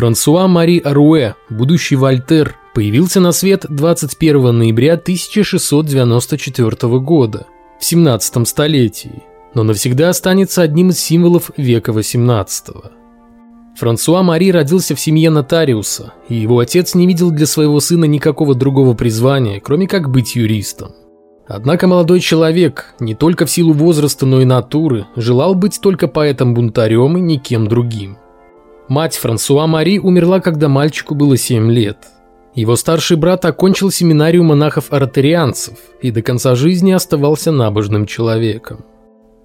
Франсуа Мари Аруэ, будущий Вольтер, появился на свет 21 ноября 1694 года, в 17 столетии, но навсегда останется одним из символов века 18 -го. Франсуа Мари родился в семье нотариуса, и его отец не видел для своего сына никакого другого призвания, кроме как быть юристом. Однако молодой человек, не только в силу возраста, но и натуры, желал быть только поэтом-бунтарем и никем другим. Мать Франсуа Мари умерла, когда мальчику было 7 лет. Его старший брат окончил семинарию монахов-артарианцев и до конца жизни оставался набожным человеком.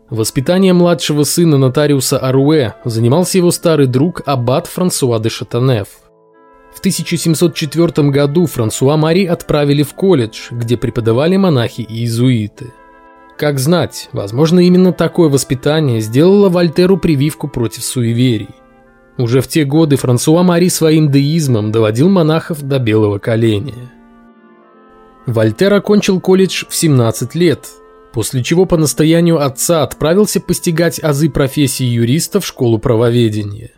Воспитание младшего сына нотариуса Аруэ занимался его старый друг аббат Франсуа де Шатанеф. В 1704 году Франсуа Мари отправили в колледж, где преподавали монахи и иезуиты. Как знать, возможно именно такое воспитание сделало Вольтеру прививку против суеверий. Уже в те годы Франсуа Мари своим деизмом доводил монахов до белого коленя. Вольтер окончил колледж в 17 лет – после чего по настоянию отца отправился постигать азы профессии юриста в школу правоведения.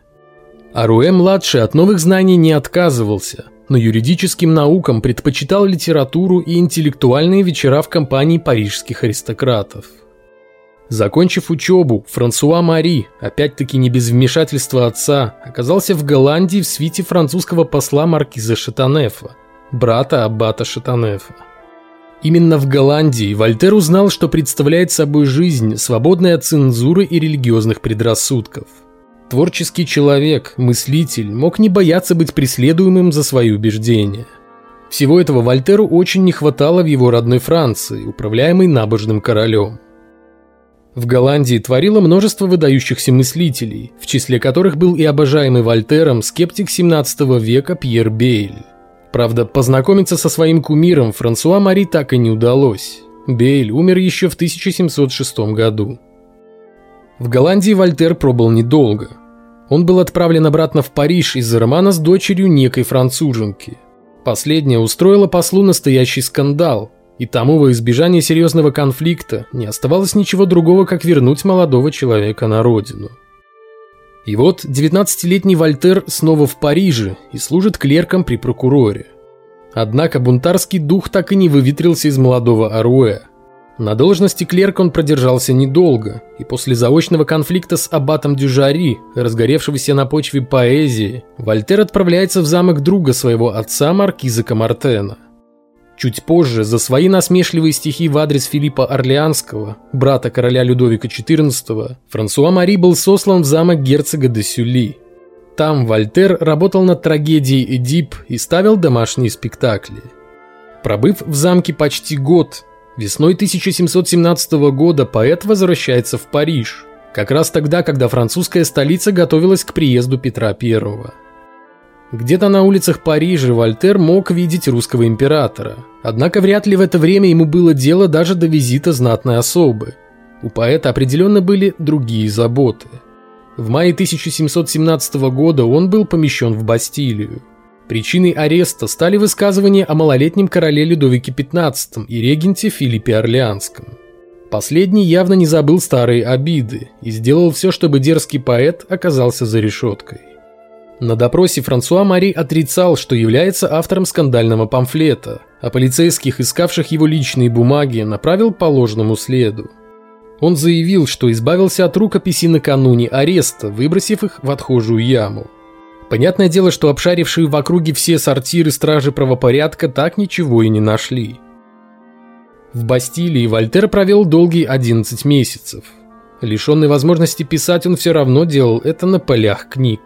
Аруэ-младший от новых знаний не отказывался, но юридическим наукам предпочитал литературу и интеллектуальные вечера в компании парижских аристократов. Закончив учебу, Франсуа Мари, опять-таки не без вмешательства отца, оказался в Голландии в свите французского посла маркиза Шатанефа, брата аббата Шатанефа. Именно в Голландии Вольтер узнал, что представляет собой жизнь, свободная от цензуры и религиозных предрассудков. Творческий человек, мыслитель, мог не бояться быть преследуемым за свои убеждения. Всего этого Вольтеру очень не хватало в его родной Франции, управляемой набожным королем. В Голландии творило множество выдающихся мыслителей, в числе которых был и обожаемый Вольтером скептик 17 века Пьер Бейль. Правда, познакомиться со своим кумиром Франсуа Мари так и не удалось. Бейль умер еще в 1706 году. В Голландии Вольтер пробыл недолго. Он был отправлен обратно в Париж из-за романа с дочерью некой француженки. Последняя устроила послу настоящий скандал, и тому во избежание серьезного конфликта не оставалось ничего другого, как вернуть молодого человека на родину. И вот 19-летний Вольтер снова в Париже и служит клерком при прокуроре. Однако бунтарский дух так и не выветрился из молодого Аруэ. На должности клерка он продержался недолго, и после заочного конфликта с аббатом Дюжари, разгоревшегося на почве поэзии, Вольтер отправляется в замок друга своего отца Маркиза Камартена. Чуть позже за свои насмешливые стихи в адрес Филиппа Орлеанского, брата короля Людовика XIV, Франсуа Мари был сослан в замок герцога де Сюли. Там Вольтер работал над трагедией «Эдип» и ставил домашние спектакли. Пробыв в замке почти год, весной 1717 года поэт возвращается в Париж, как раз тогда, когда французская столица готовилась к приезду Петра I. Где-то на улицах Парижа Вольтер мог видеть русского императора. Однако вряд ли в это время ему было дело даже до визита знатной особы. У поэта определенно были другие заботы. В мае 1717 года он был помещен в Бастилию. Причиной ареста стали высказывания о малолетнем короле Людовике XV и регенте Филиппе Орлеанском. Последний явно не забыл старые обиды и сделал все, чтобы дерзкий поэт оказался за решеткой. На допросе Франсуа Мари отрицал, что является автором скандального памфлета, а полицейских, искавших его личные бумаги, направил по ложному следу. Он заявил, что избавился от рукописи накануне ареста, выбросив их в отхожую яму. Понятное дело, что обшарившие в округе все сортиры стражи правопорядка так ничего и не нашли. В Бастилии Вольтер провел долгие 11 месяцев. Лишенный возможности писать, он все равно делал это на полях книг.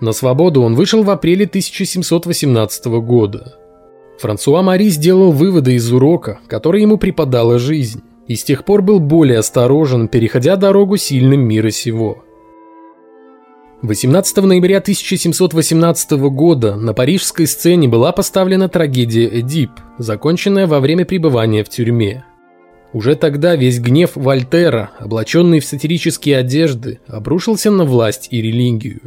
На свободу он вышел в апреле 1718 года. Франсуа Мари сделал выводы из урока, который ему преподала жизнь, и с тех пор был более осторожен, переходя дорогу сильным мира сего. 18 ноября 1718 года на парижской сцене была поставлена трагедия «Эдип», законченная во время пребывания в тюрьме. Уже тогда весь гнев Вольтера, облаченный в сатирические одежды, обрушился на власть и религию.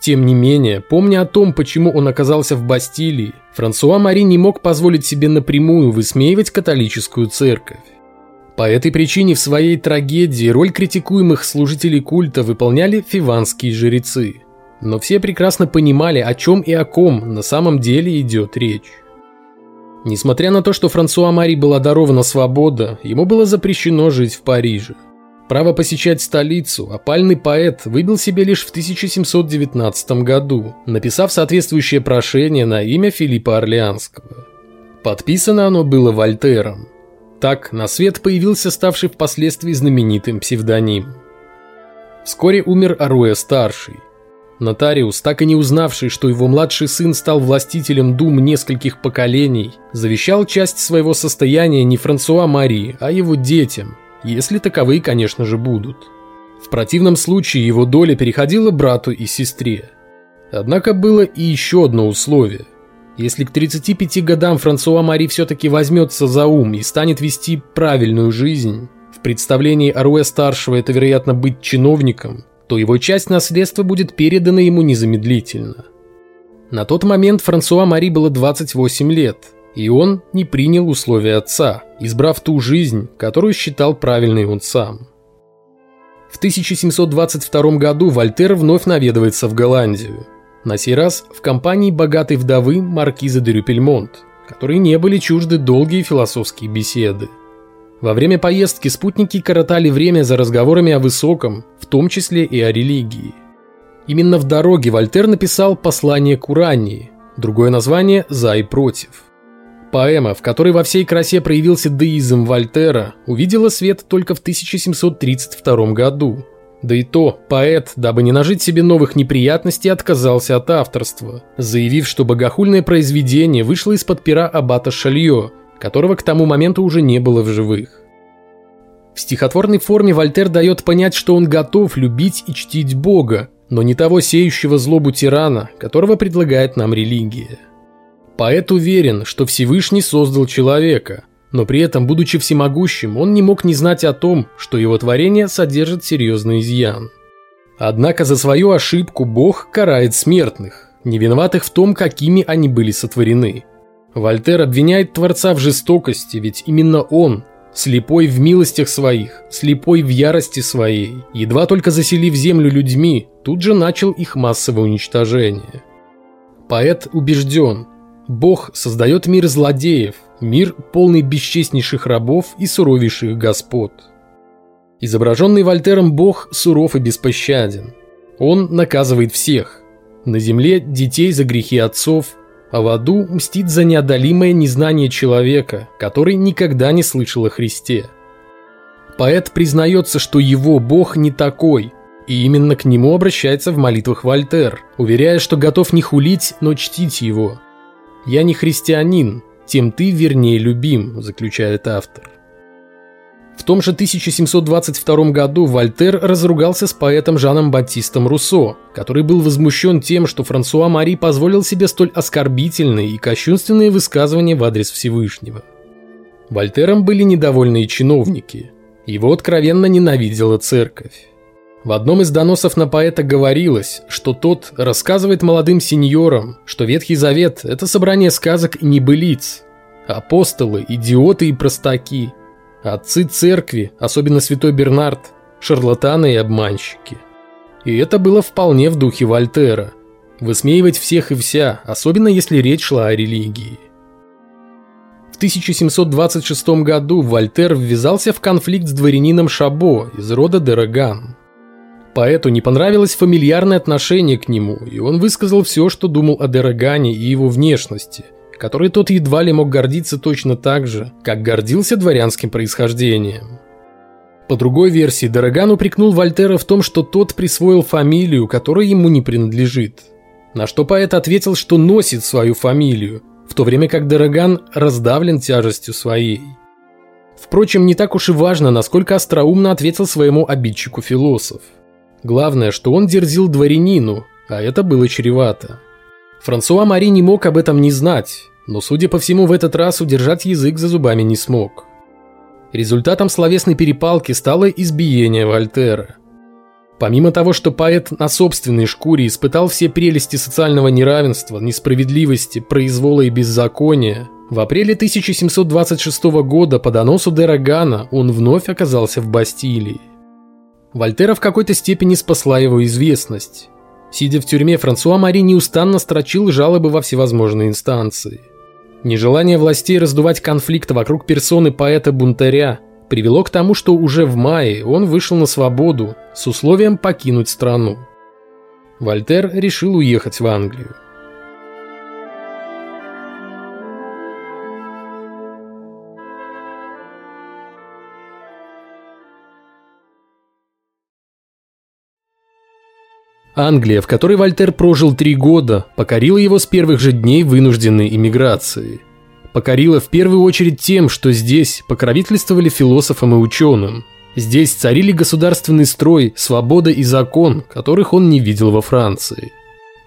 Тем не менее, помня о том, почему он оказался в Бастилии, Франсуа Мари не мог позволить себе напрямую высмеивать католическую церковь. По этой причине в своей трагедии роль критикуемых служителей культа выполняли фиванские жрецы. но все прекрасно понимали, о чем и о ком на самом деле идет речь. Несмотря на то, что Франсуа Мари была дарована свобода, ему было запрещено жить в Париже. Право посещать столицу опальный поэт выбил себе лишь в 1719 году, написав соответствующее прошение на имя Филиппа Орлеанского. Подписано оно было Вольтером. Так на свет появился ставший впоследствии знаменитым псевдоним. Вскоре умер Аруэ-старший. Нотариус, так и не узнавший, что его младший сын стал властителем дум нескольких поколений, завещал часть своего состояния не Франсуа Мари, а его детям, если таковые, конечно же, будут. В противном случае его доля переходила брату и сестре. Однако было и еще одно условие. Если к 35 годам Франсуа Мари все-таки возьмется за ум и станет вести правильную жизнь, в представлении Аруэ-старшего это, вероятно, быть чиновником, то его часть наследства будет передана ему незамедлительно. На тот момент Франсуа Мари было 28 лет, и он не принял условия отца, избрав ту жизнь, которую считал правильной он сам. В 1722 году Вольтер вновь наведывается в Голландию – на сей раз в компании богатой вдовы маркиза де Рюпельмонт, которые не были чужды долгие философские беседы. Во время поездки спутники коротали время за разговорами о высоком, в том числе и о религии. Именно в дороге Вольтер написал «Послание к Урании», другое название «За и против». Поэма, в которой во всей красе проявился деизм Вольтера, увидела свет только в 1732 году – да и то, поэт, дабы не нажить себе новых неприятностей, отказался от авторства, заявив, что богохульное произведение вышло из-под пера аббата Шальё, которого к тому моменту уже не было в живых. В стихотворной форме Вольтер дает понять, что он готов любить и чтить Бога, но не того сеющего злобу тирана, которого предлагает нам религия. Поэт уверен, что Всевышний создал человека, но при этом, будучи всемогущим, он не мог не знать о том, что его творение содержит серьезный изъян. Однако за свою ошибку Бог карает смертных, не виноватых в том, какими они были сотворены. Вольтер обвиняет Творца в жестокости, ведь именно он, слепой в милостях своих, слепой в ярости своей, едва только заселив землю людьми, тут же начал их массовое уничтожение. Поэт убежден, Бог создает мир злодеев, мир полный бесчестнейших рабов и суровейших господ. Изображенный Вольтером Бог суров и беспощаден. Он наказывает всех. На земле детей за грехи отцов, а в аду мстит за неодолимое незнание человека, который никогда не слышал о Христе. Поэт признается, что его Бог не такой, и именно к нему обращается в молитвах Вольтер, уверяя, что готов не хулить, но чтить его – «Я не христианин, тем ты вернее любим», заключает автор. В том же 1722 году Вольтер разругался с поэтом Жаном Батистом Руссо, который был возмущен тем, что Франсуа Мари позволил себе столь оскорбительные и кощунственные высказывания в адрес Всевышнего. Вольтером были недовольны и чиновники. Его откровенно ненавидела церковь. В одном из доносов на поэта говорилось, что тот рассказывает молодым сеньорам, что Ветхий Завет – это собрание сказок и небылиц. Апостолы – идиоты и простаки. Отцы церкви, особенно святой Бернард – шарлатаны и обманщики. И это было вполне в духе Вольтера. Высмеивать всех и вся, особенно если речь шла о религии. В 1726 году Вольтер ввязался в конфликт с дворянином Шабо из рода Дераган. Поэту не понравилось фамильярное отношение к нему, и он высказал все, что думал о Дерагане и его внешности, которой тот едва ли мог гордиться точно так же, как гордился дворянским происхождением. По другой версии, Дороган упрекнул Вольтера в том, что тот присвоил фамилию, которая ему не принадлежит. На что поэт ответил, что носит свою фамилию, в то время как Дороган раздавлен тяжестью своей. Впрочем, не так уж и важно, насколько остроумно ответил своему обидчику философ – Главное, что он дерзил дворянину, а это было чревато. Франсуа Мари не мог об этом не знать, но, судя по всему, в этот раз удержать язык за зубами не смог. Результатом словесной перепалки стало избиение Вольтера. Помимо того, что поэт на собственной шкуре испытал все прелести социального неравенства, несправедливости, произвола и беззакония, в апреле 1726 года по доносу Дерагана он вновь оказался в Бастилии. Вольтера в какой-то степени спасла его известность. Сидя в тюрьме, Франсуа Мари неустанно строчил жалобы во всевозможные инстанции. Нежелание властей раздувать конфликт вокруг персоны поэта-бунтаря привело к тому, что уже в мае он вышел на свободу с условием покинуть страну. Вольтер решил уехать в Англию. Англия, в которой Вольтер прожил три года, покорила его с первых же дней вынужденной иммиграции. Покорила в первую очередь тем, что здесь покровительствовали философам и ученым. Здесь царили государственный строй, свобода и закон, которых он не видел во Франции.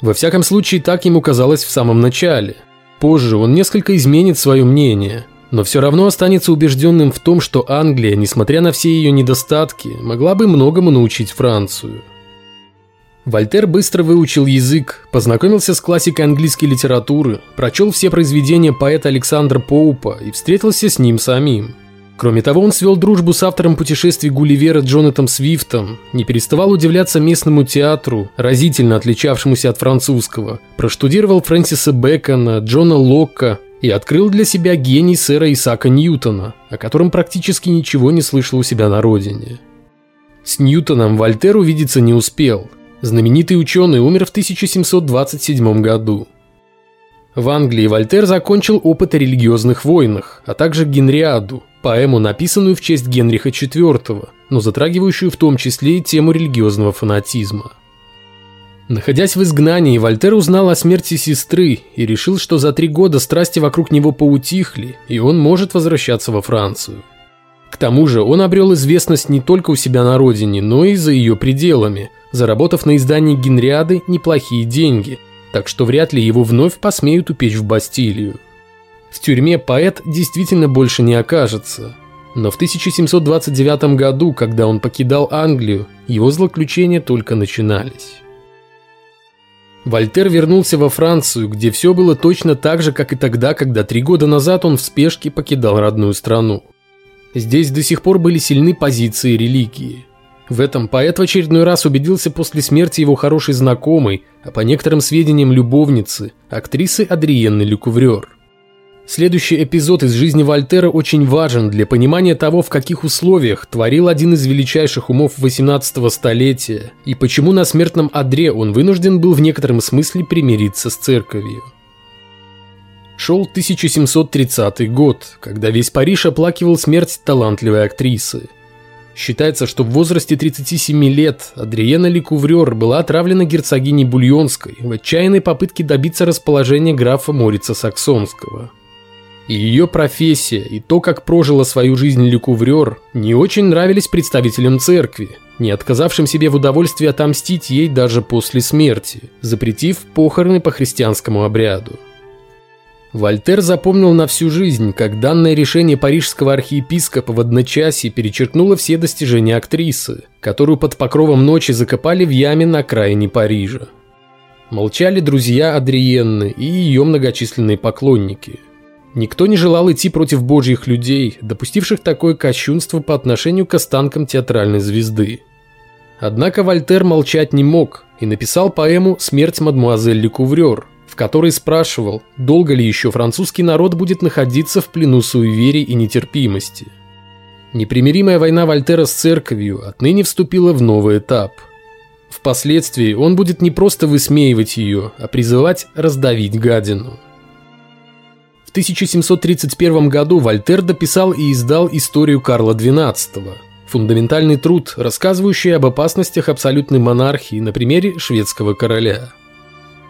Во всяком случае, так ему казалось в самом начале. Позже он несколько изменит свое мнение, но все равно останется убежденным в том, что Англия, несмотря на все ее недостатки, могла бы многому научить Францию. Вольтер быстро выучил язык, познакомился с классикой английской литературы, прочел все произведения поэта Александра Поупа и встретился с ним самим. Кроме того, он свел дружбу с автором путешествий Гулливера Джонатом Свифтом, не переставал удивляться местному театру, разительно отличавшемуся от французского, проштудировал Фрэнсиса Бэкона, Джона Локка и открыл для себя гений сэра Исаака Ньютона, о котором практически ничего не слышал у себя на родине. С Ньютоном Вольтер увидеться не успел – Знаменитый ученый умер в 1727 году. В Англии Вольтер закончил опыт о религиозных войнах, а также Генриаду, поэму, написанную в честь Генриха IV, но затрагивающую в том числе и тему религиозного фанатизма. Находясь в изгнании, Вольтер узнал о смерти сестры и решил, что за три года страсти вокруг него поутихли, и он может возвращаться во Францию. К тому же он обрел известность не только у себя на родине, но и за ее пределами, заработав на издании Генриады неплохие деньги, так что вряд ли его вновь посмеют упечь в Бастилию. В тюрьме поэт действительно больше не окажется, но в 1729 году, когда он покидал Англию, его злоключения только начинались. Вольтер вернулся во Францию, где все было точно так же, как и тогда, когда три года назад он в спешке покидал родную страну. Здесь до сих пор были сильны позиции религии. В этом поэт в очередной раз убедился после смерти его хорошей знакомой, а по некоторым сведениям любовницы, актрисы Адриенны Люкуврер. Следующий эпизод из жизни Вольтера очень важен для понимания того, в каких условиях творил один из величайших умов 18 столетия и почему на смертном одре он вынужден был в некотором смысле примириться с церковью. Шел 1730 год, когда весь Париж оплакивал смерть талантливой актрисы. Считается, что в возрасте 37 лет Адриена Ликуврер была отравлена герцогиней Бульонской в отчаянной попытке добиться расположения графа Морица Саксонского. И ее профессия, и то, как прожила свою жизнь Ликуврер, не очень нравились представителям церкви, не отказавшим себе в удовольствии отомстить ей даже после смерти, запретив похороны по христианскому обряду. Вольтер запомнил на всю жизнь, как данное решение парижского архиепископа в одночасье перечеркнуло все достижения актрисы, которую под покровом ночи закопали в яме на окраине Парижа. Молчали друзья Адриенны и ее многочисленные поклонники. Никто не желал идти против божьих людей, допустивших такое кощунство по отношению к останкам театральной звезды. Однако Вольтер молчать не мог и написал поэму «Смерть мадмуазель Лекуврер», в которой спрашивал, долго ли еще французский народ будет находиться в плену суеверий и нетерпимости. Непримиримая война Вольтера с церковью отныне вступила в новый этап. Впоследствии он будет не просто высмеивать ее, а призывать раздавить гадину. В 1731 году Вольтер дописал и издал историю Карла XII, фундаментальный труд, рассказывающий об опасностях абсолютной монархии на примере шведского короля –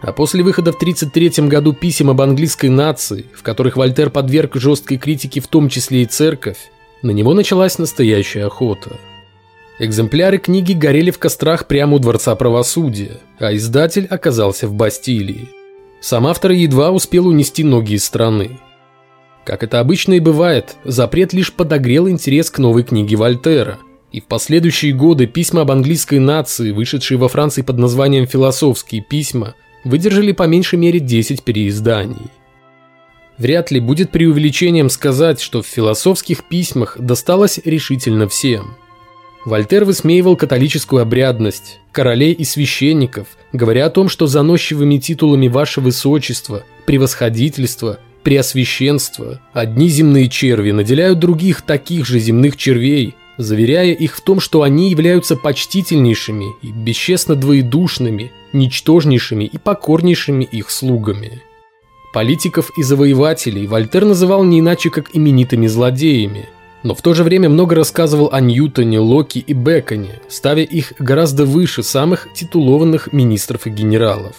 а после выхода в 1933 году писем об английской нации, в которых Вольтер подверг жесткой критике в том числе и церковь, на него началась настоящая охота. Экземпляры книги горели в кострах прямо у Дворца правосудия, а издатель оказался в Бастилии. Сам автор едва успел унести ноги из страны. Как это обычно и бывает, запрет лишь подогрел интерес к новой книге Вольтера, и в последующие годы письма об английской нации, вышедшие во Франции под названием «Философские письма», выдержали по меньшей мере 10 переизданий. Вряд ли будет преувеличением сказать, что в философских письмах досталось решительно всем. Вольтер высмеивал католическую обрядность, королей и священников, говоря о том, что заносчивыми титулами «Ваше Высочество», «Превосходительство», «Преосвященство» одни земные черви наделяют других таких же земных червей, заверяя их в том, что они являются почтительнейшими и бесчестно двоедушными, ничтожнейшими и покорнейшими их слугами. Политиков и завоевателей Вольтер называл не иначе как именитыми злодеями – но в то же время много рассказывал о Ньютоне, Локи и Беконе, ставя их гораздо выше самых титулованных министров и генералов.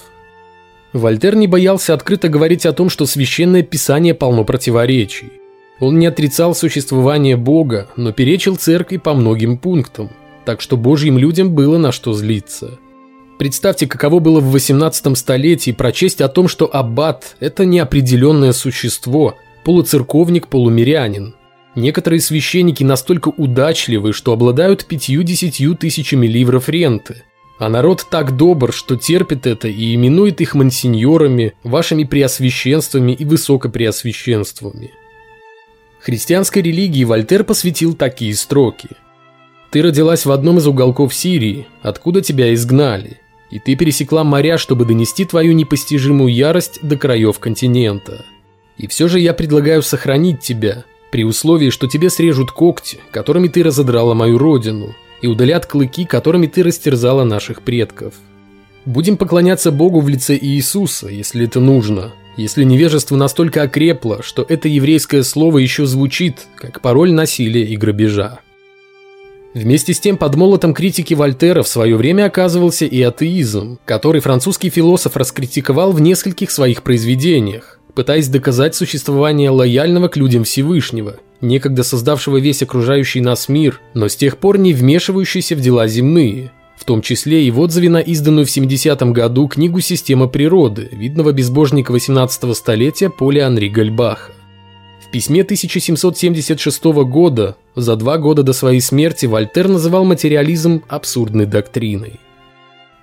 Вольтер не боялся открыто говорить о том, что священное писание полно противоречий. Он не отрицал существование Бога, но перечил церкви по многим пунктам, так что божьим людям было на что злиться. Представьте, каково было в 18 столетии прочесть о том, что аббат – это неопределенное существо, полуцерковник-полумирянин, Некоторые священники настолько удачливы, что обладают пятью-десятью тысячами ливров ренты. А народ так добр, что терпит это и именует их мансиньорами, вашими преосвященствами и высокопреосвященствами. Христианской религии Вольтер посвятил такие строки. «Ты родилась в одном из уголков Сирии, откуда тебя изгнали, и ты пересекла моря, чтобы донести твою непостижимую ярость до краев континента. И все же я предлагаю сохранить тебя, при условии, что тебе срежут когти, которыми ты разодрала мою родину, и удалят клыки, которыми ты растерзала наших предков. Будем поклоняться Богу в лице Иисуса, если это нужно, если невежество настолько окрепло, что это еврейское слово еще звучит, как пароль насилия и грабежа. Вместе с тем под молотом критики Вольтера в свое время оказывался и атеизм, который французский философ раскритиковал в нескольких своих произведениях, пытаясь доказать существование лояльного к людям Всевышнего, некогда создавшего весь окружающий нас мир, но с тех пор не вмешивающийся в дела земные, в том числе и в отзыве на изданную в 70-м году книгу «Система природы» видного безбожника 18-го столетия Поля Анри Гальбаха. В письме 1776 года, за два года до своей смерти, Вольтер называл материализм абсурдной доктриной.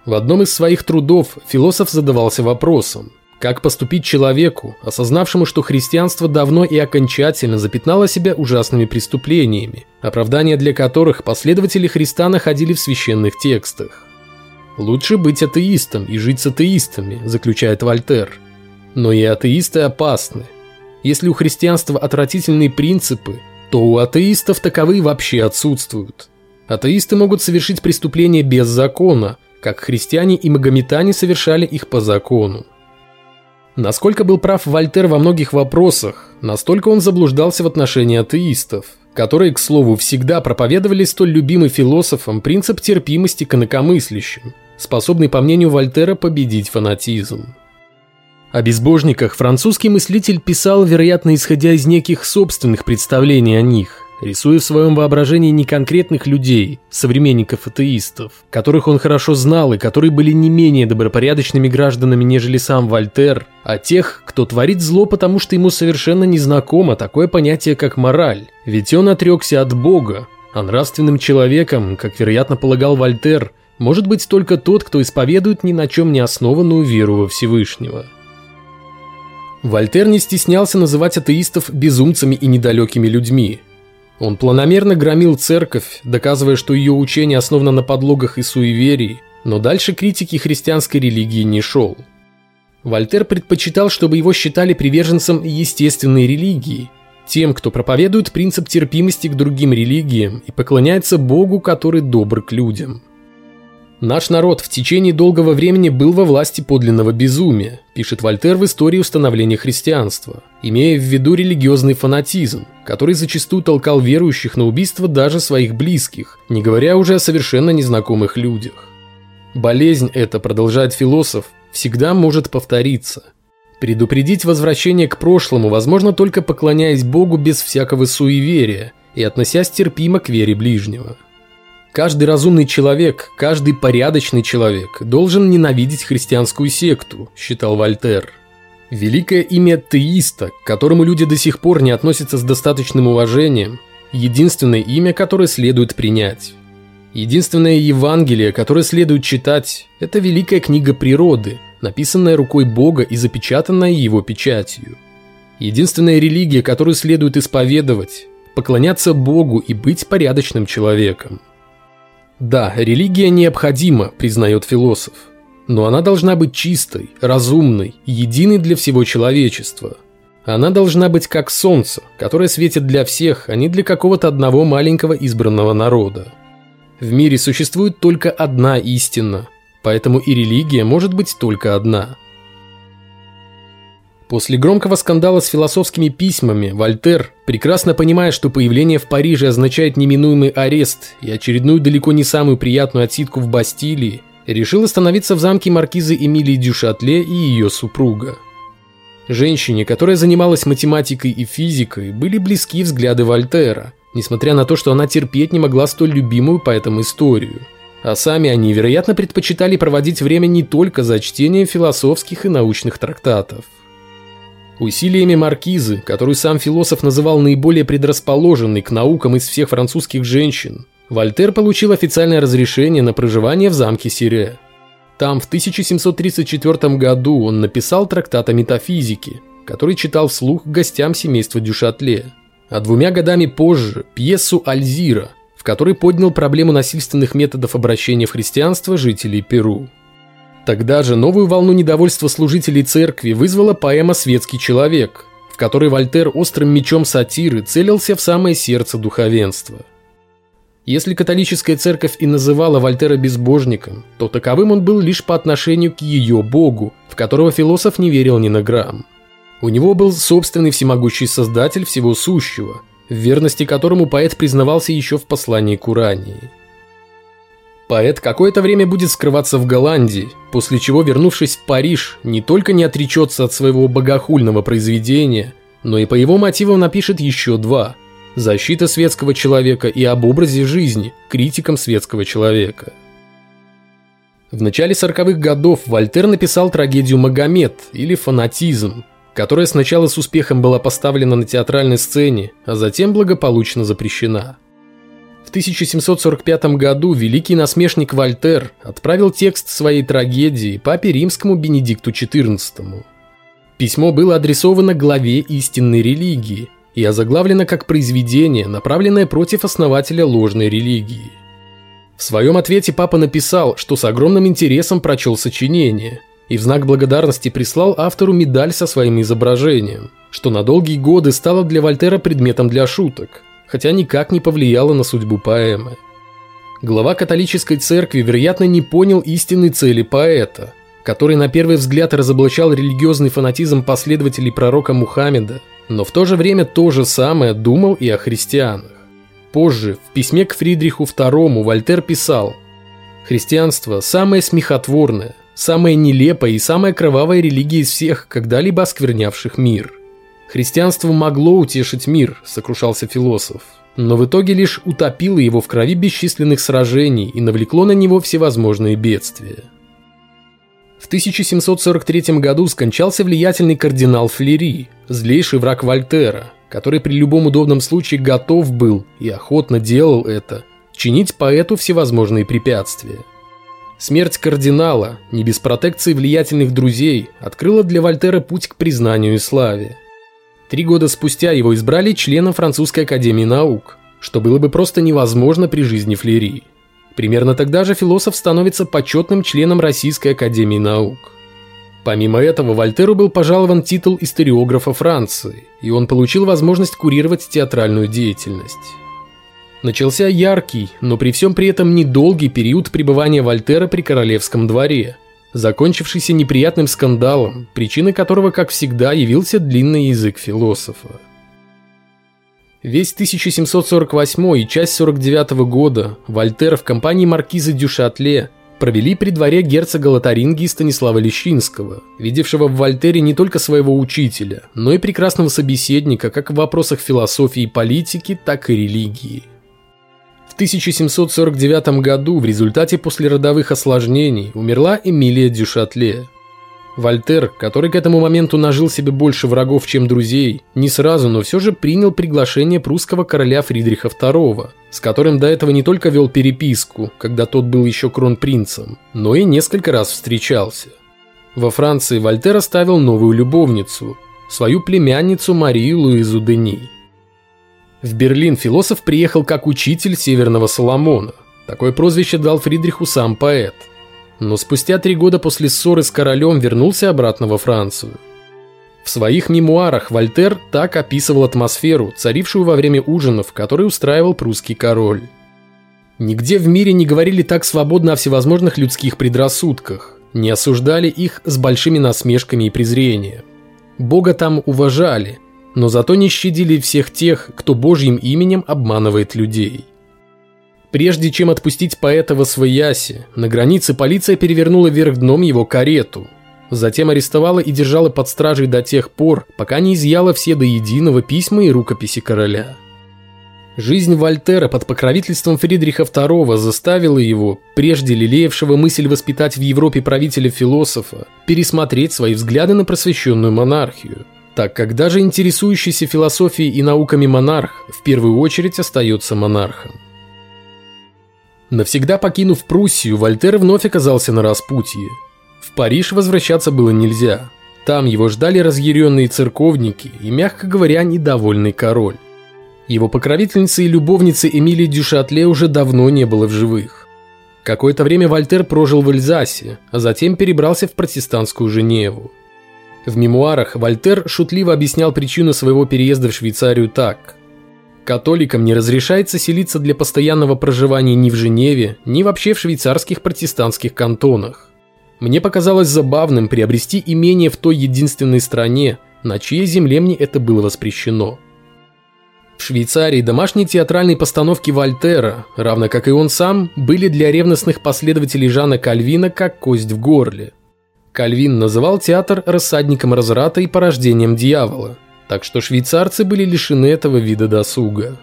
В одном из своих трудов философ задавался вопросом, как поступить человеку, осознавшему, что христианство давно и окончательно запятнало себя ужасными преступлениями, оправдания для которых последователи Христа находили в священных текстах? Лучше быть атеистом и жить с атеистами, заключает Вольтер. Но и атеисты опасны. Если у христианства отвратительные принципы, то у атеистов таковые вообще отсутствуют. Атеисты могут совершить преступления без закона, как христиане и магометане совершали их по закону. Насколько был прав Вольтер во многих вопросах, настолько он заблуждался в отношении атеистов, которые, к слову, всегда проповедовали столь любимый философом принцип терпимости к инакомыслящим, способный, по мнению Вольтера, победить фанатизм. О безбожниках французский мыслитель писал, вероятно, исходя из неких собственных представлений о них – рисуя в своем воображении не конкретных людей, современников-атеистов, которых он хорошо знал и которые были не менее добропорядочными гражданами, нежели сам Вольтер, а тех, кто творит зло, потому что ему совершенно незнакомо такое понятие, как мораль, ведь он отрекся от Бога, а нравственным человеком, как вероятно полагал Вольтер, может быть только тот, кто исповедует ни на чем не основанную веру во Всевышнего. Вольтер не стеснялся называть атеистов безумцами и недалекими людьми – он планомерно громил церковь, доказывая, что ее учение основано на подлогах и суеверии, но дальше критики христианской религии не шел. Вольтер предпочитал, чтобы его считали приверженцем естественной религии, тем, кто проповедует принцип терпимости к другим религиям и поклоняется Богу, который добр к людям. Наш народ в течение долгого времени был во власти подлинного безумия, пишет Вольтер в истории установления христианства, имея в виду религиозный фанатизм, который зачастую толкал верующих на убийство даже своих близких, не говоря уже о совершенно незнакомых людях. Болезнь эта, продолжает философ, всегда может повториться. Предупредить возвращение к прошлому возможно только поклоняясь Богу без всякого суеверия и относясь терпимо к вере ближнего. Каждый разумный человек, каждый порядочный человек должен ненавидеть христианскую секту, считал Вольтер. Великое имя теиста, к которому люди до сих пор не относятся с достаточным уважением, единственное имя, которое следует принять. Единственное Евангелие, которое следует читать, это великая книга природы, написанная рукой Бога и запечатанная его печатью. Единственная религия, которую следует исповедовать, поклоняться Богу и быть порядочным человеком. Да, религия необходима, признает философ, но она должна быть чистой, разумной, единой для всего человечества. Она должна быть как солнце, которое светит для всех, а не для какого-то одного маленького избранного народа. В мире существует только одна истина, поэтому и религия может быть только одна. После громкого скандала с философскими письмами Вольтер, прекрасно понимая, что появление в Париже означает неминуемый арест и очередную далеко не самую приятную отсидку в Бастилии, решил остановиться в замке маркизы Эмилии Дюшатле и ее супруга. Женщине, которая занималась математикой и физикой, были близки взгляды Вольтера, несмотря на то, что она терпеть не могла столь любимую поэтому историю. А сами они, вероятно, предпочитали проводить время не только за чтением философских и научных трактатов. Усилиями маркизы, которую сам философ называл наиболее предрасположенной к наукам из всех французских женщин, Вольтер получил официальное разрешение на проживание в замке Сире. Там в 1734 году он написал трактат о метафизике, который читал вслух гостям семейства Дюшатле, а двумя годами позже пьесу «Альзира», в которой поднял проблему насильственных методов обращения в христианство жителей Перу. Тогда же новую волну недовольства служителей церкви вызвала поэма «Светский человек», в которой Вольтер острым мечом сатиры целился в самое сердце духовенства. Если католическая церковь и называла Вольтера безбожником, то таковым он был лишь по отношению к ее богу, в которого философ не верил ни на грамм. У него был собственный всемогущий создатель всего сущего, в верности которому поэт признавался еще в послании к Урании. Поэт какое-то время будет скрываться в Голландии, после чего, вернувшись в Париж, не только не отречется от своего богохульного произведения, но и по его мотивам напишет еще два «Защита светского человека» и «Об образе жизни», критиком светского человека. В начале 40-х годов Вольтер написал трагедию «Магомед» или «Фанатизм», которая сначала с успехом была поставлена на театральной сцене, а затем благополучно запрещена. В 1745 году великий насмешник Вольтер отправил текст своей трагедии папе римскому Бенедикту XIV. Письмо было адресовано главе истинной религии и озаглавлено как произведение, направленное против основателя ложной религии. В своем ответе папа написал, что с огромным интересом прочел сочинение и в знак благодарности прислал автору медаль со своим изображением, что на долгие годы стало для Вольтера предметом для шуток – хотя никак не повлияло на судьбу поэмы. Глава католической церкви, вероятно, не понял истинной цели поэта, который на первый взгляд разоблачал религиозный фанатизм последователей пророка Мухаммеда, но в то же время то же самое думал и о христианах. Позже, в письме к Фридриху II, Вольтер писал «Христианство – самое смехотворное, самая нелепая и самая кровавая религия из всех, когда-либо осквернявших мир – Христианство могло утешить мир, сокрушался философ, но в итоге лишь утопило его в крови бесчисленных сражений и навлекло на него всевозможные бедствия. В 1743 году скончался влиятельный кардинал Флери, злейший враг Вольтера, который при любом удобном случае готов был и охотно делал это, чинить поэту всевозможные препятствия. Смерть кардинала, не без протекции влиятельных друзей, открыла для Вольтера путь к признанию и славе. Три года спустя его избрали членом Французской академии наук, что было бы просто невозможно при жизни Флери. Примерно тогда же философ становится почетным членом Российской академии наук. Помимо этого, Вольтеру был пожалован титул историографа Франции, и он получил возможность курировать театральную деятельность. Начался яркий, но при всем при этом недолгий период пребывания Вольтера при королевском дворе – закончившийся неприятным скандалом, причиной которого, как всегда, явился длинный язык философа. Весь 1748 и часть 49 года Вольтер в компании маркиза Дюшатле провели при дворе герцога Лотарингии Станислава Лещинского, видевшего в Вольтере не только своего учителя, но и прекрасного собеседника как в вопросах философии и политики, так и религии. В 1749 году в результате послеродовых осложнений умерла Эмилия Дюшатле. Вольтер, который к этому моменту нажил себе больше врагов, чем друзей, не сразу, но все же принял приглашение прусского короля Фридриха II, с которым до этого не только вел переписку, когда тот был еще кронпринцем, но и несколько раз встречался. Во Франции Вольтер оставил новую любовницу, свою племянницу Марию Луизу Дени. В Берлин философ приехал как учитель Северного Соломона, Такое прозвище дал Фридриху сам поэт. Но спустя три года после ссоры с королем вернулся обратно во Францию. В своих мемуарах Вольтер так описывал атмосферу, царившую во время ужинов, которые устраивал прусский король. Нигде в мире не говорили так свободно о всевозможных людских предрассудках, не осуждали их с большими насмешками и презрением. Бога там уважали, но зато не щадили всех тех, кто Божьим именем обманывает людей. Прежде чем отпустить поэта во свояси, на границе полиция перевернула вверх дном его карету. Затем арестовала и держала под стражей до тех пор, пока не изъяла все до единого письма и рукописи короля. Жизнь Вольтера под покровительством Фридриха II заставила его, прежде лелеявшего мысль воспитать в Европе правителя-философа, пересмотреть свои взгляды на просвещенную монархию, так как даже интересующийся философией и науками монарх в первую очередь остается монархом. Навсегда покинув Пруссию, Вольтер вновь оказался на распутье. В Париж возвращаться было нельзя. Там его ждали разъяренные церковники и, мягко говоря, недовольный король. Его покровительницы и любовницы Эмилии Дюшатле уже давно не было в живых. Какое-то время Вольтер прожил в Эльзасе, а затем перебрался в протестантскую Женеву. В мемуарах Вольтер шутливо объяснял причину своего переезда в Швейцарию так. Католикам не разрешается селиться для постоянного проживания ни в Женеве, ни вообще в швейцарских протестантских кантонах. Мне показалось забавным приобрести имение в той единственной стране, на чьей земле мне это было воспрещено. В Швейцарии домашние театральные постановки Вольтера, равно как и он сам, были для ревностных последователей Жана Кальвина как кость в горле. Кальвин называл театр рассадником разврата и порождением дьявола – так что швейцарцы были лишены этого вида досуга.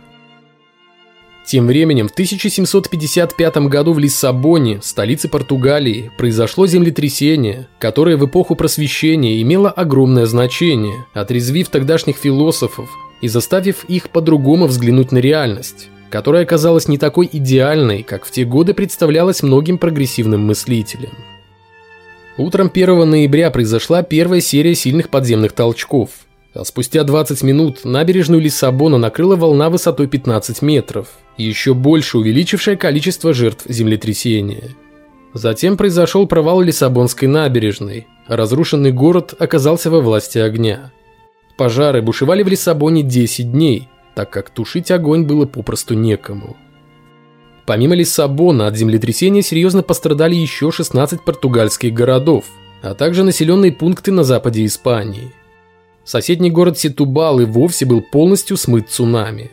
Тем временем в 1755 году в Лиссабоне, столице Португалии, произошло землетрясение, которое в эпоху просвещения имело огромное значение, отрезвив тогдашних философов и заставив их по-другому взглянуть на реальность, которая оказалась не такой идеальной, как в те годы представлялась многим прогрессивным мыслителям. Утром 1 ноября произошла первая серия сильных подземных толчков – а спустя 20 минут набережную Лиссабона накрыла волна высотой 15 метров, еще больше увеличившая количество жертв землетрясения. Затем произошел провал Лиссабонской набережной, разрушенный город оказался во власти огня. Пожары бушевали в Лиссабоне 10 дней, так как тушить огонь было попросту некому. Помимо Лиссабона от землетрясения серьезно пострадали еще 16 португальских городов, а также населенные пункты на западе Испании. Соседний город Ситубал и вовсе был полностью смыт цунами.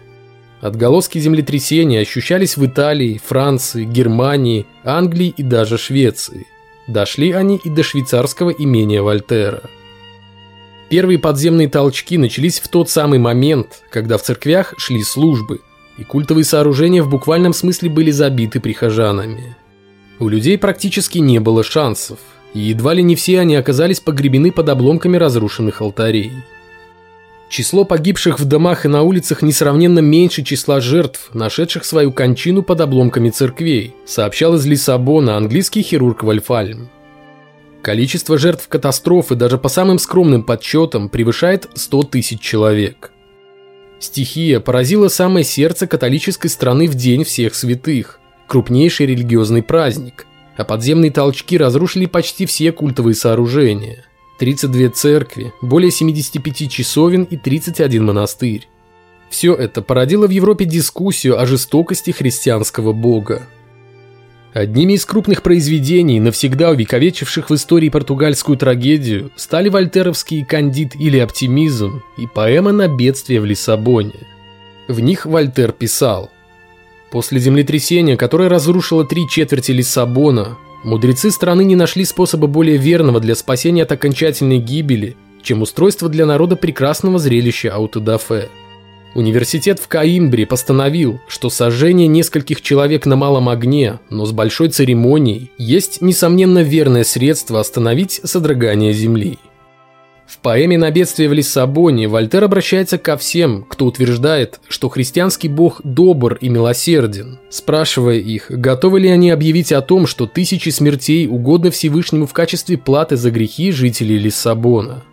Отголоски землетрясения ощущались в Италии, Франции, Германии, Англии и даже Швеции. Дошли они и до швейцарского имения Вольтера. Первые подземные толчки начались в тот самый момент, когда в церквях шли службы, и культовые сооружения в буквальном смысле были забиты прихожанами. У людей практически не было шансов – и едва ли не все они оказались погребены под обломками разрушенных алтарей. Число погибших в домах и на улицах несравненно меньше числа жертв, нашедших свою кончину под обломками церквей, сообщал из Лиссабона английский хирург Вольфальм. Количество жертв катастрофы даже по самым скромным подсчетам превышает 100 тысяч человек. Стихия поразила самое сердце католической страны в День всех святых, крупнейший религиозный праздник – а подземные толчки разрушили почти все культовые сооружения. 32 церкви, более 75 часовен и 31 монастырь. Все это породило в Европе дискуссию о жестокости христианского бога. Одними из крупных произведений, навсегда увековечивших в истории португальскую трагедию, стали вольтеровские «Кандид» или «Оптимизм» и поэма «На бедствие в Лиссабоне». В них Вольтер писал После землетрясения, которое разрушило три четверти Лиссабона, мудрецы страны не нашли способа более верного для спасения от окончательной гибели, чем устройство для народа прекрасного зрелища аутодафе. Университет в Каимбре постановил, что сожжение нескольких человек на малом огне, но с большой церемонией, есть, несомненно, верное средство остановить содрогание Земли. В поэме «На бедствие в Лиссабоне» Вольтер обращается ко всем, кто утверждает, что христианский бог добр и милосерден, спрашивая их, готовы ли они объявить о том, что тысячи смертей угодны Всевышнему в качестве платы за грехи жителей Лиссабона.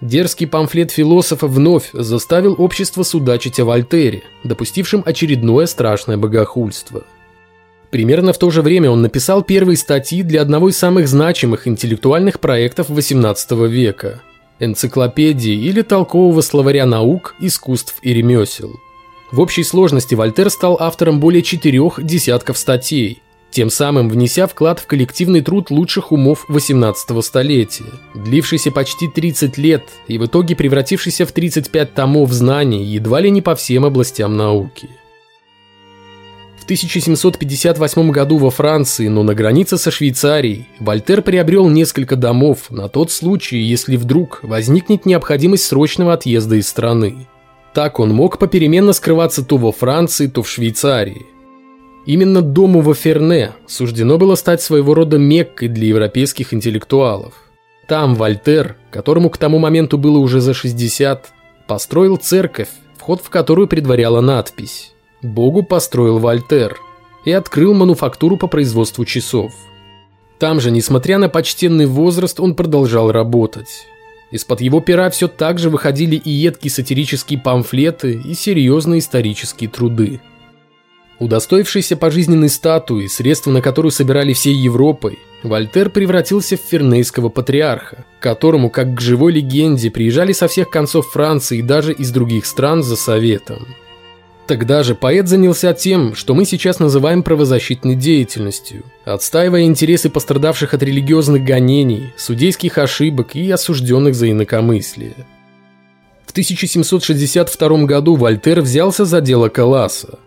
Дерзкий памфлет философа вновь заставил общество судачить о Вольтере, допустившем очередное страшное богохульство. Примерно в то же время он написал первые статьи для одного из самых значимых интеллектуальных проектов XVIII века – энциклопедии или толкового словаря наук, искусств и ремесел. В общей сложности Вольтер стал автором более четырех десятков статей, тем самым внеся вклад в коллективный труд лучших умов XVIII столетия, длившийся почти 30 лет и в итоге превратившийся в 35 томов знаний едва ли не по всем областям науки. В 1758 году во Франции, но на границе со Швейцарией, Вольтер приобрел несколько домов на тот случай, если вдруг возникнет необходимость срочного отъезда из страны. Так он мог попеременно скрываться то во Франции, то в Швейцарии. Именно дому во Ферне суждено было стать своего рода меккой для европейских интеллектуалов. Там Вольтер, которому к тому моменту было уже за 60, построил церковь, вход в которую предваряла надпись Богу построил Вольтер и открыл мануфактуру по производству часов. Там же, несмотря на почтенный возраст, он продолжал работать. Из-под его пера все так же выходили и едкие сатирические памфлеты, и серьезные исторические труды. Удостоившийся пожизненной статуи, средства на которую собирали всей Европой, Вольтер превратился в фернейского патриарха, к которому, как к живой легенде, приезжали со всех концов Франции и даже из других стран за советом. Тогда же поэт занялся тем, что мы сейчас называем правозащитной деятельностью, отстаивая интересы пострадавших от религиозных гонений, судейских ошибок и осужденных за инакомыслие. В 1762 году Вольтер взялся за дело Каласа.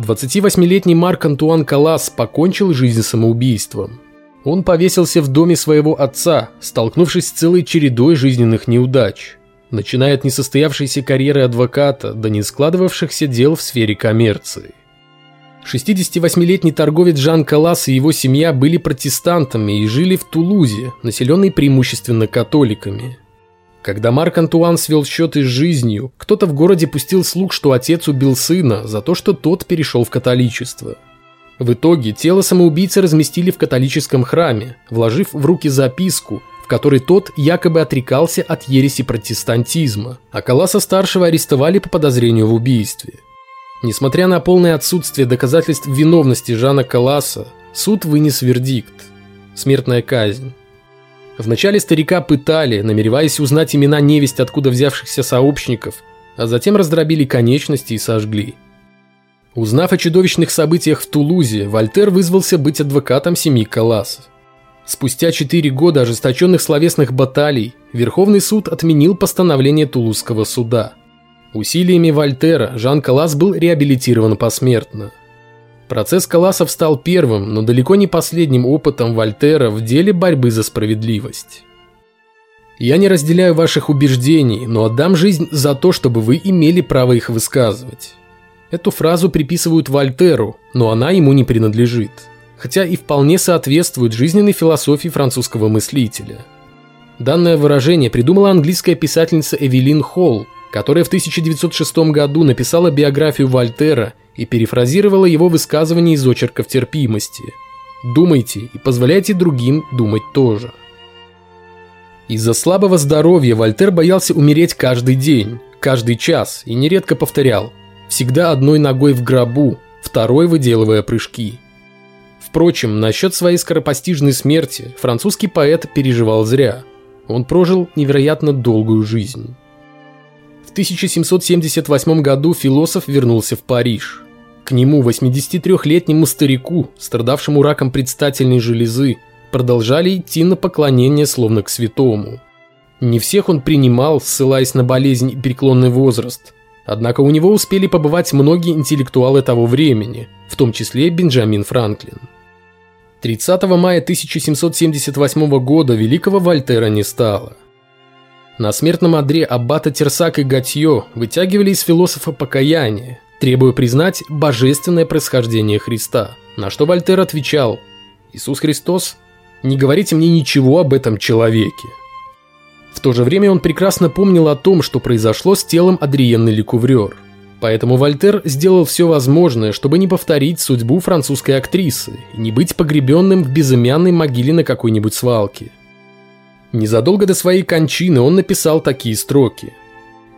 28-летний Марк Антуан Калас покончил жизнь самоубийством. Он повесился в доме своего отца, столкнувшись с целой чередой жизненных неудач – начиная от несостоявшейся карьеры адвоката до не складывавшихся дел в сфере коммерции. 68-летний торговец Жан Калас и его семья были протестантами и жили в Тулузе, населенной преимущественно католиками. Когда Марк Антуан свел счеты с жизнью, кто-то в городе пустил слух, что отец убил сына за то, что тот перешел в католичество. В итоге тело самоубийцы разместили в католическом храме, вложив в руки записку, которой тот якобы отрекался от ереси протестантизма, а Каласа-старшего арестовали по подозрению в убийстве. Несмотря на полное отсутствие доказательств виновности Жана Каласа, суд вынес вердикт – смертная казнь. Вначале старика пытали, намереваясь узнать имена невесть откуда взявшихся сообщников, а затем раздробили конечности и сожгли. Узнав о чудовищных событиях в Тулузе, Вольтер вызвался быть адвокатом семьи Каласа. Спустя четыре года ожесточенных словесных баталий Верховный суд отменил постановление Тулузского суда. Усилиями Вольтера Жан Калас был реабилитирован посмертно. Процесс Каласов стал первым, но далеко не последним опытом Вольтера в деле борьбы за справедливость. Я не разделяю ваших убеждений, но отдам жизнь за то, чтобы вы имели право их высказывать. Эту фразу приписывают Вольтеру, но она ему не принадлежит хотя и вполне соответствует жизненной философии французского мыслителя. Данное выражение придумала английская писательница Эвелин Холл, которая в 1906 году написала биографию Вольтера и перефразировала его высказывание из очерков терпимости. «Думайте и позволяйте другим думать тоже». Из-за слабого здоровья Вольтер боялся умереть каждый день, каждый час и нередко повторял «всегда одной ногой в гробу, второй выделывая прыжки». Впрочем, насчет своей скоропостижной смерти французский поэт переживал зря. Он прожил невероятно долгую жизнь. В 1778 году философ вернулся в Париж. К нему, 83-летнему старику, страдавшему раком предстательной железы, продолжали идти на поклонение словно к святому. Не всех он принимал, ссылаясь на болезнь и преклонный возраст. Однако у него успели побывать многие интеллектуалы того времени, в том числе Бенджамин Франклин. 30 мая 1778 года великого Вольтера не стало. На смертном одре аббата Терсак и Готье вытягивали из философа покаяние, требуя признать божественное происхождение Христа, на что Вольтер отвечал «Иисус Христос, не говорите мне ничего об этом человеке». В то же время он прекрасно помнил о том, что произошло с телом Адриенны Лекуврер – Поэтому Вольтер сделал все возможное, чтобы не повторить судьбу французской актрисы и не быть погребенным в безымянной могиле на какой-нибудь свалке. Незадолго до своей кончины он написал такие строки.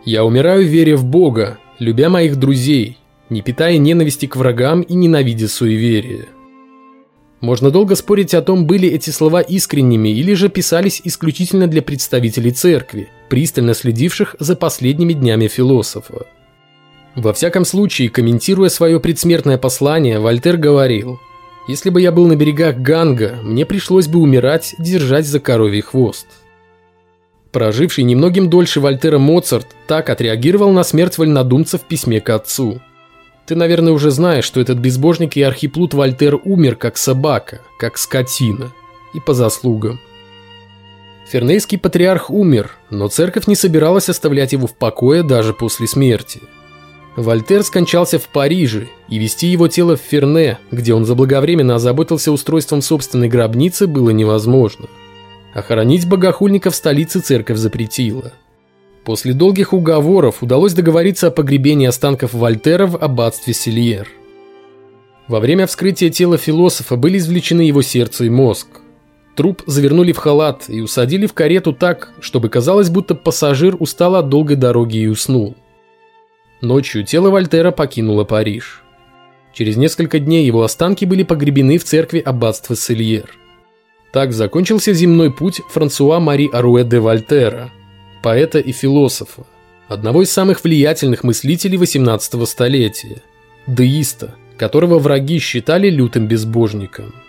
«Я умираю, веря в Бога, любя моих друзей, не питая ненависти к врагам и ненавидя суеверия. Можно долго спорить о том, были эти слова искренними или же писались исключительно для представителей церкви, пристально следивших за последними днями философа. Во всяком случае, комментируя свое предсмертное послание, Вольтер говорил, «Если бы я был на берегах Ганга, мне пришлось бы умирать, держать за коровий хвост». Проживший немногим дольше Вольтера Моцарт так отреагировал на смерть вольнодумца в письме к отцу – ты, наверное, уже знаешь, что этот безбожник и архиплут Вольтер умер как собака, как скотина. И по заслугам. Фернейский патриарх умер, но церковь не собиралась оставлять его в покое даже после смерти. Вольтер скончался в Париже, и вести его тело в Ферне, где он заблаговременно озаботился устройством собственной гробницы, было невозможно. А хоронить богохульника в столице церковь запретила – После долгих уговоров удалось договориться о погребении останков Вольтера в аббатстве Сильер. Во время вскрытия тела философа были извлечены его сердце и мозг. Труп завернули в халат и усадили в карету так, чтобы казалось, будто пассажир устал от долгой дороги и уснул. Ночью тело Вольтера покинуло Париж. Через несколько дней его останки были погребены в церкви аббатства Сельер. Так закончился земной путь Франсуа Мари Аруэ де Вольтера – поэта и философа, одного из самых влиятельных мыслителей 18 столетия, деиста, которого враги считали лютым безбожником –